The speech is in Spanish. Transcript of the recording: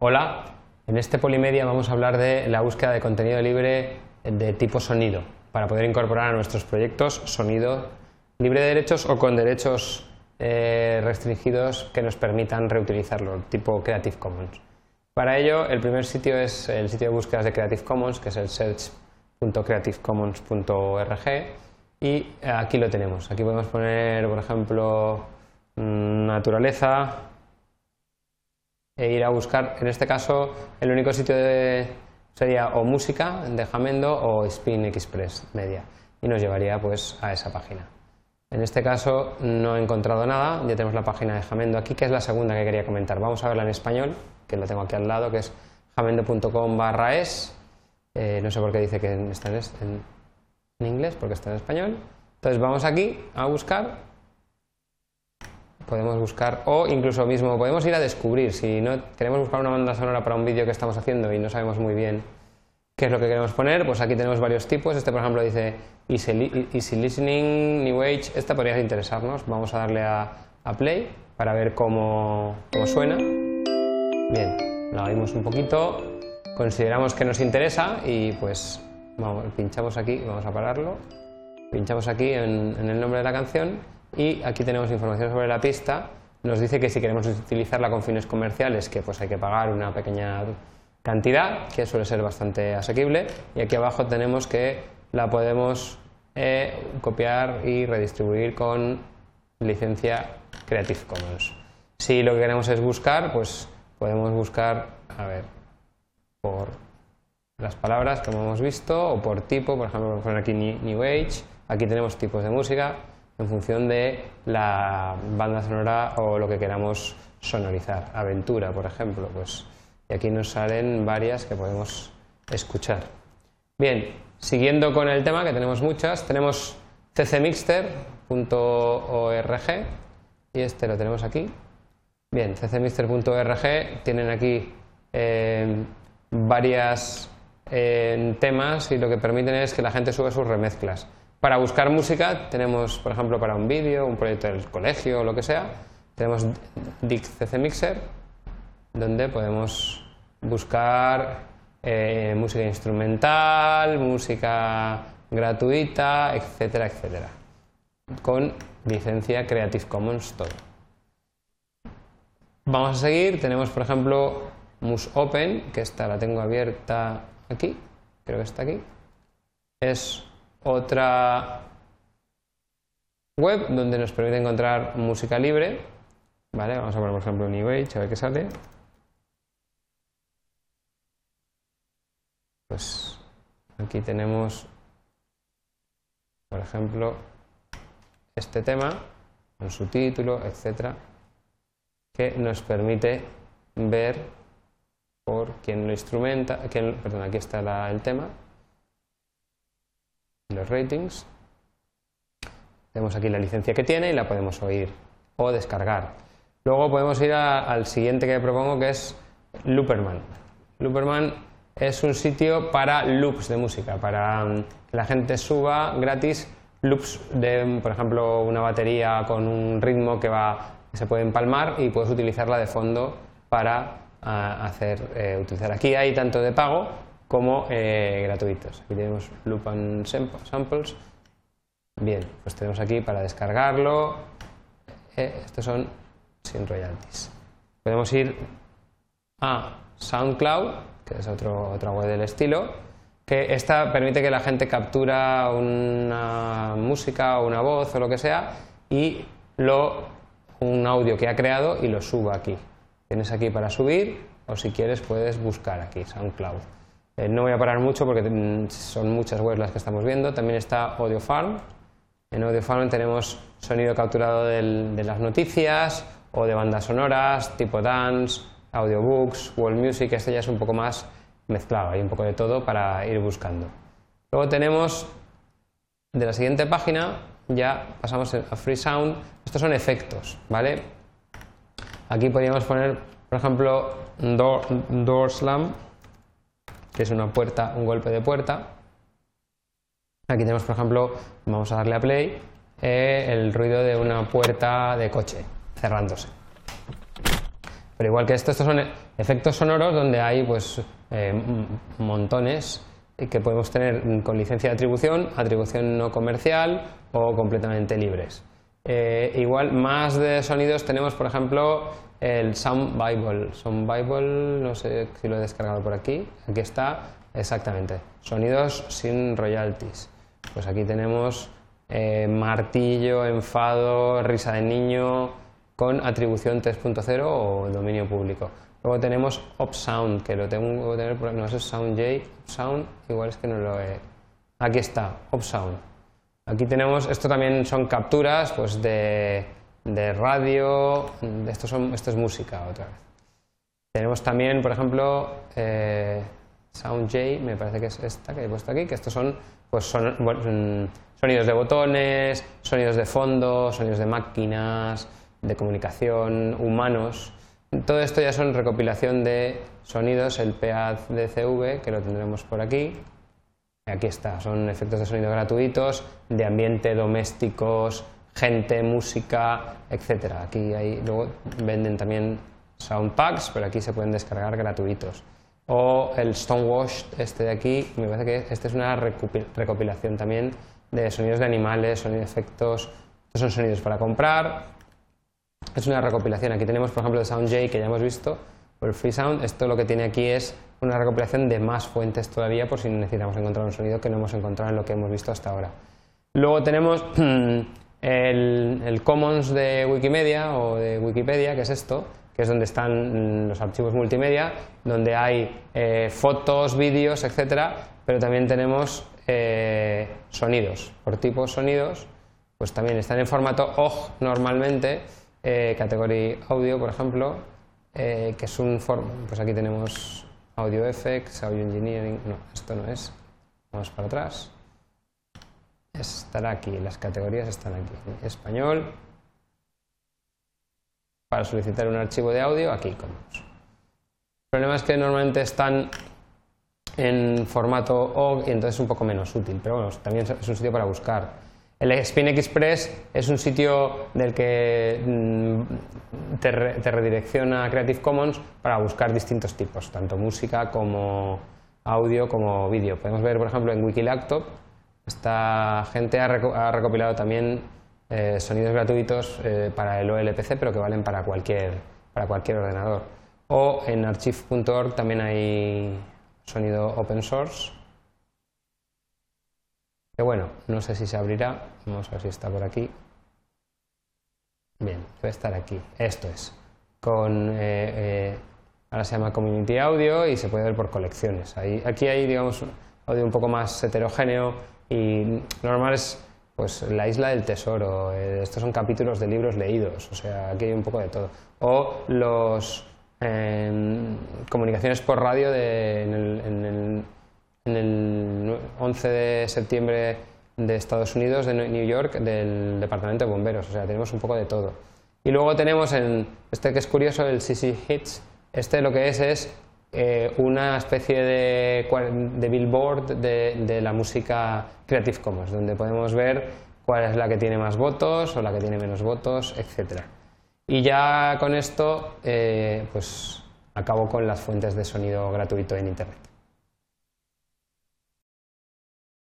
Hola, en este Polimedia vamos a hablar de la búsqueda de contenido libre de tipo sonido, para poder incorporar a nuestros proyectos sonido libre de derechos o con derechos eh, restringidos que nos permitan reutilizarlo, tipo Creative Commons. Para ello, el primer sitio es el sitio de búsquedas de Creative Commons, que es el search.creativecommons.org y aquí lo tenemos. Aquí podemos poner, por ejemplo, mm, naturaleza e ir a buscar, en este caso, el único sitio sería o música de Jamendo o Spin Express Media y nos llevaría pues a esa página. En este caso no he encontrado nada, ya tenemos la página de Jamendo aquí, que es la segunda que quería comentar. Vamos a verla en español, que lo tengo aquí al lado, que es jamendo.com barra es. Eh, no sé por qué dice que está en, inglés, porque está en español. Entonces vamos aquí a buscar. Podemos buscar, o incluso mismo podemos ir a descubrir. Si no queremos buscar una banda sonora para un vídeo que estamos haciendo y no sabemos muy bien qué es lo que queremos poner, pues aquí tenemos varios tipos. Este, por ejemplo, dice Easy, Listening, New Age. Esta podría interesarnos. Vamos a darle a, Play para ver cómo, suena. Bien, la oímos un poquito. Consideramos que nos interesa y pues vamos, pinchamos aquí, vamos a pararlo. Pinchamos aquí en el nombre de la canción y aquí tenemos información sobre la pista. Nos dice que si queremos utilizarla con fines comerciales, que pues hay que pagar una pequeña cantidad, que suele ser bastante asequible, y aquí abajo tenemos que la podemos eh, copiar y redistribuir con licencia Creative Commons. Si lo que queremos es buscar, pues podemos buscar, a ver, por las palabras como hemos visto, o por tipo, por ejemplo, poner aquí New Age, aquí tenemos tipos de música en función de la banda sonora o lo que queramos sonorizar. Aventura, por ejemplo, pues y aquí nos salen varias que podemos escuchar. Bien, siguiendo con el tema, que tenemos muchas, tenemos ccmixter.org y este lo tenemos aquí. Bien, ccmixter.org tienen aquí eh, varias eh, temas y lo que permiten es que la gente suba sus remezclas. Para buscar música tenemos, por ejemplo, para un vídeo, un proyecto del colegio o lo que sea, tenemos Dick Mixer donde podemos buscar eh, música instrumental, música gratuita, etcétera, etcétera, con licencia Creative Commons todo. Vamos a seguir, tenemos por ejemplo Mus Open, que esta la tengo abierta aquí, creo que está aquí. Es otra web donde nos permite encontrar música libre. Vale, vamos a poner por ejemplo New Age, a ver qué sale. Pues aquí tenemos, por ejemplo, este tema con su título, etcétera, que nos permite ver por quién lo instrumenta, quién, perdón, aquí está el tema, los ratings. Tenemos aquí la licencia que tiene y la podemos oír o descargar. Luego podemos ir al siguiente que propongo que es Looperman. Looperman es un sitio para loops de música, para mm, que la gente suba gratis loops de, por ejemplo, una batería con un ritmo que va se puede empalmar y puedes utilizarla de fondo para ah, hacer eh, utilizar. Aquí hay tanto de pago como eh, gratuitos. Aquí tenemos loop and samples. Bien, pues tenemos aquí para descargarlo. Eh, estos son sin royalties. Podemos ir a SoundCloud que es otro, otra web del estilo, que esta permite que la gente captura una música o una voz o lo que sea y lo, un audio que ha creado y lo suba aquí. Tienes aquí para subir o si quieres puedes buscar aquí, SoundCloud. Eh, no voy a parar mucho porque son muchas webs las que estamos viendo. También está AudioFarm. En AudioFarm tenemos sonido capturado de las noticias o de bandas sonoras tipo dance, audiobooks, world music, este ya es un poco más mezclado, hay un poco de todo para ir buscando. Luego tenemos de la siguiente página, ya pasamos a Free Sound, estos son efectos, ¿vale? Aquí podríamos poner, por ejemplo, door, slam, que es una puerta, un golpe de puerta. Aquí tenemos, por ejemplo, vamos a darle a play, eh, el ruido de una puerta de coche cerrándose. Pero igual que esto, estos son efectos sonoros donde hay pues eh, montones que podemos tener con licencia de atribución, atribución no comercial o completamente libres. Eh, igual más de sonidos tenemos, por ejemplo, el Sound Bible. Sound Bible, no sé si lo he descargado por aquí. Aquí está, exactamente. Sonidos sin royalties. Pues aquí tenemos eh, martillo, enfado, risa de niño con atribución 3.0 o dominio público. Luego tenemos OpSound, que lo tengo que tener no es SoundJ, Sound, igual es que no lo he... Aquí está, OpSound. Aquí tenemos, esto también son capturas pues de, radio, esto, son, esto es música otra vez. Tenemos también, por ejemplo, eh, SoundJ, me parece que es esta que he puesto aquí, que estos son, pues son mm, sonidos de botones, sonidos de fondo, sonidos de máquinas, de comunicación, humanos. Todo esto ya son recopilación de sonidos, el PADCV, que lo tendremos por aquí. Aquí está, son efectos de sonido gratuitos, de ambiente, domésticos, gente, música, etc. Aquí hay, luego venden también sound packs, pero aquí se pueden descargar gratuitos. O el Stonewash, este de aquí, me parece que este es una recopilación también de sonidos de animales, sonidos de efectos. Estos son sonidos para comprar, es una recopilación. Aquí tenemos, por ejemplo, de SoundJ que ya hemos visto, por el Freesound. Esto lo que tiene aquí es una recopilación de más fuentes todavía por si necesitamos encontrar un sonido que no hemos encontrado en lo que hemos visto hasta ahora. Luego tenemos el, Commons de Wikimedia o de Wikipedia, que es esto, que es donde están los archivos multimedia, donde hay eh, fotos, vídeos, etcétera, pero también tenemos eh, sonidos, por tipo sonidos, pues también están en formato OGG normalmente eh, categoría audio, por ejemplo, eh, que es un form pues aquí tenemos audio effects, audio engineering, no, esto no es, vamos para atrás, estará aquí, las categorías están aquí, español, para solicitar un archivo de audio, aquí Commons. El problema es que normalmente están en formato OGG y entonces es un poco menos útil, pero bueno, también es un sitio para buscar. El Spin Express es un sitio del que mm, te, redirecciona a Creative Commons para buscar distintos tipos, tanto música como audio como vídeo. Podemos ver, por ejemplo, en Wikilaptop, esta gente ha, recopilado también eh, sonidos gratuitos eh, para el OLPC, pero que valen para cualquier, para cualquier ordenador. O en archive.org también hay sonido open source que bueno, no sé si se abrirá, vamos a ver si está por aquí. Bien, debe estar aquí. Esto es. Con, eh, eh, ahora se llama Community Audio y se puede ver por colecciones. Ahí, aquí hay, digamos, audio un poco más heterogéneo y normal es pues la isla del tesoro. Eh, estos son capítulos de libros leídos, o sea, aquí hay un poco de todo. O los comunicaciones por radio de, en el 11 de septiembre de Estados Unidos, de New York, del Departamento de Bomberos. O sea, tenemos un poco de todo. Y luego tenemos en este que es curioso, el CC Hits. Este lo que es es eh, una especie de, de billboard de, de, la música Creative Commons, donde podemos ver cuál es la que tiene más votos o la que tiene menos votos, etc. Y ya con esto, eh, pues acabo con las fuentes de sonido gratuito en Internet.